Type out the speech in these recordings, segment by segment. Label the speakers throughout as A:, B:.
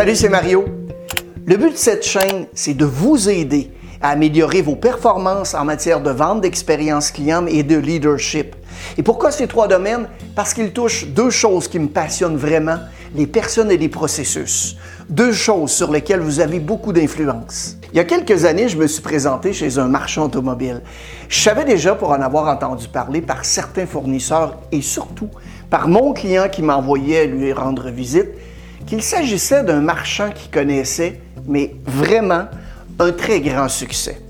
A: Salut, c'est Mario. Le but de cette chaîne, c'est de vous aider à améliorer vos performances en matière de vente, d'expérience client et de leadership. Et pourquoi ces trois domaines? Parce qu'ils touchent deux choses qui me passionnent vraiment, les personnes et les processus. Deux choses sur lesquelles vous avez beaucoup d'influence. Il y a quelques années, je me suis présenté chez un marchand automobile. Je savais déjà, pour en avoir entendu parler par certains fournisseurs et surtout par mon client qui m'envoyait lui rendre visite, qu'il s'agissait d'un marchand qui connaissait, mais vraiment, un très grand succès.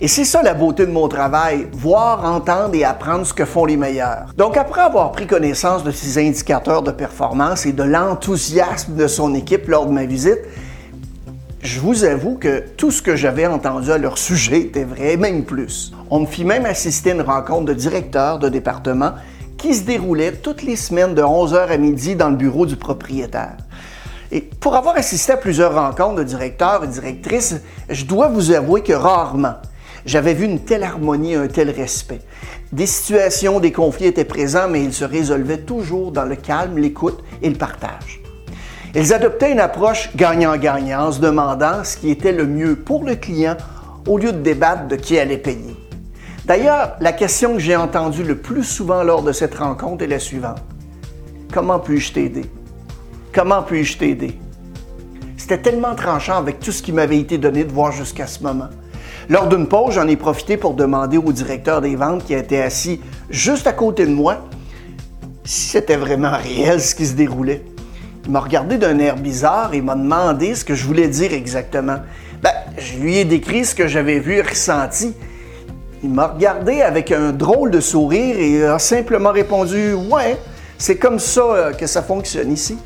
A: Et c'est ça la beauté de mon travail, voir, entendre et apprendre ce que font les meilleurs. Donc après avoir pris connaissance de ces indicateurs de performance et de l'enthousiasme de son équipe lors de ma visite, je vous avoue que tout ce que j'avais entendu à leur sujet était vrai, même plus. On me fit même assister à une rencontre de directeurs de département qui se déroulait toutes les semaines de 11h à midi dans le bureau du propriétaire. Et pour avoir assisté à plusieurs rencontres de directeurs et directrices, je dois vous avouer que rarement j'avais vu une telle harmonie, un tel respect. Des situations, des conflits étaient présents, mais ils se résolvaient toujours dans le calme, l'écoute et le partage. Ils adoptaient une approche gagnant-gagnant se demandant ce qui était le mieux pour le client au lieu de débattre de qui allait payer. D'ailleurs, la question que j'ai entendue le plus souvent lors de cette rencontre est la suivante. Comment puis-je t'aider? Comment puis-je t'aider? C'était tellement tranchant avec tout ce qui m'avait été donné de voir jusqu'à ce moment. Lors d'une pause, j'en ai profité pour demander au directeur des ventes qui était assis juste à côté de moi si c'était vraiment réel ce qui se déroulait. Il m'a regardé d'un air bizarre et m'a demandé ce que je voulais dire exactement. Ben, je lui ai décrit ce que j'avais vu et ressenti. Il m'a regardé avec un drôle de sourire et a simplement répondu Ouais, c'est comme ça euh, que ça fonctionne ici.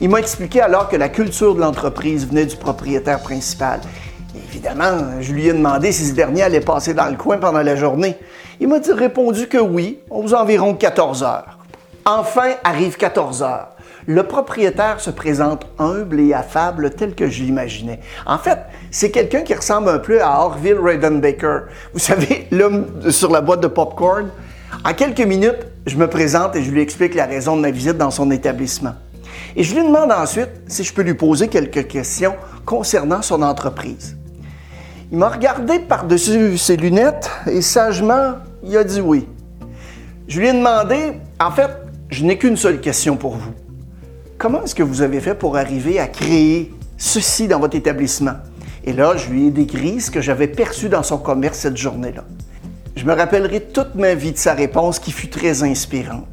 A: Il m'a expliqué alors que la culture de l'entreprise venait du propriétaire principal. Évidemment, je lui ai demandé si ce dernier allait passer dans le coin pendant la journée. Il m'a répondu que oui, aux environ 14 heures. Enfin arrive 14 heures le propriétaire se présente humble et affable tel que je l'imaginais. En fait, c'est quelqu'un qui ressemble un peu à Orville Baker. Vous savez, l'homme sur la boîte de popcorn. En quelques minutes, je me présente et je lui explique la raison de ma visite dans son établissement. Et je lui demande ensuite si je peux lui poser quelques questions concernant son entreprise. Il m'a regardé par-dessus ses lunettes et sagement, il a dit oui. Je lui ai demandé, en fait, je n'ai qu'une seule question pour vous. Comment est-ce que vous avez fait pour arriver à créer ceci dans votre établissement? Et là, je lui ai décrit ce que j'avais perçu dans son commerce cette journée-là. Je me rappellerai toute ma vie de sa réponse qui fut très inspirante.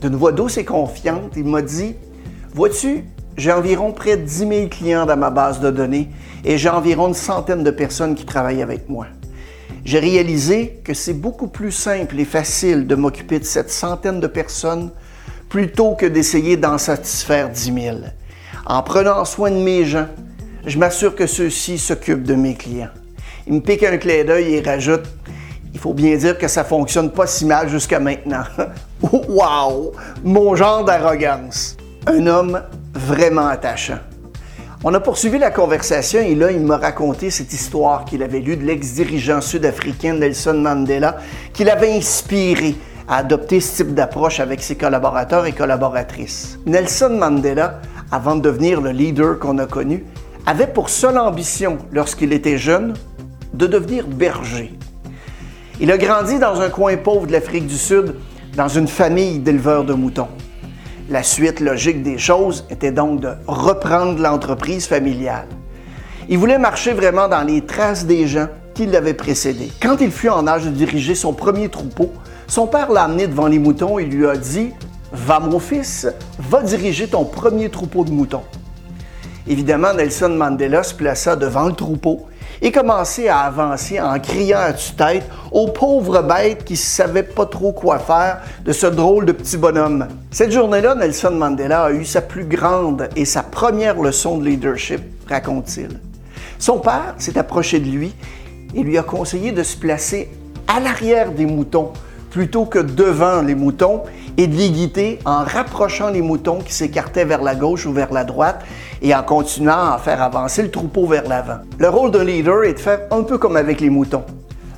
A: D'une voix douce et confiante, il m'a dit Vois-tu, j'ai environ près de 10 000 clients dans ma base de données et j'ai environ une centaine de personnes qui travaillent avec moi. J'ai réalisé que c'est beaucoup plus simple et facile de m'occuper de cette centaine de personnes plutôt que d'essayer d'en satisfaire 10 000. En prenant soin de mes gens, je m'assure que ceux-ci s'occupent de mes clients. Il me pique un clé d'œil et rajoute Il faut bien dire que ça fonctionne pas si mal jusqu'à maintenant. wow! Mon genre d'arrogance. Un homme vraiment attachant. On a poursuivi la conversation et là, il m'a raconté cette histoire qu'il avait lue de l'ex-dirigeant sud-africain Nelson Mandela, qui l'avait inspiré à adopter ce type d'approche avec ses collaborateurs et collaboratrices. Nelson Mandela, avant de devenir le leader qu'on a connu, avait pour seule ambition, lorsqu'il était jeune, de devenir berger. Il a grandi dans un coin pauvre de l'Afrique du Sud, dans une famille d'éleveurs de moutons. La suite logique des choses était donc de reprendre l'entreprise familiale. Il voulait marcher vraiment dans les traces des gens qui l'avaient précédé. Quand il fut en âge de diriger son premier troupeau, son père l'a amené devant les moutons et lui a dit Va, mon fils, va diriger ton premier troupeau de moutons. Évidemment, Nelson Mandela se plaça devant le troupeau et commençait à avancer en criant à tue-tête aux pauvres bêtes qui ne savaient pas trop quoi faire de ce drôle de petit bonhomme. Cette journée-là, Nelson Mandela a eu sa plus grande et sa première leçon de leadership, raconte-t-il. Son père s'est approché de lui et lui a conseillé de se placer à l'arrière des moutons plutôt que devant les moutons et de les guider en rapprochant les moutons qui s'écartaient vers la gauche ou vers la droite et en continuant à faire avancer le troupeau vers l'avant. Le rôle d'un leader est de faire un peu comme avec les moutons.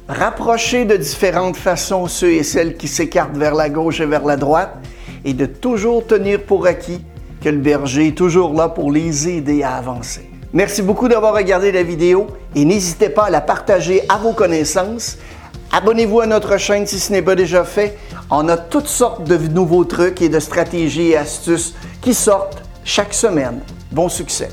A: Rapprocher de différentes façons ceux et celles qui s'écartent vers la gauche et vers la droite et de toujours tenir pour acquis que le berger est toujours là pour les aider à avancer. Merci beaucoup d'avoir regardé la vidéo et n'hésitez pas à la partager à vos connaissances. Abonnez-vous à notre chaîne si ce n'est pas déjà fait. On a toutes sortes de nouveaux trucs et de stratégies et astuces qui sortent chaque semaine. Bon succès!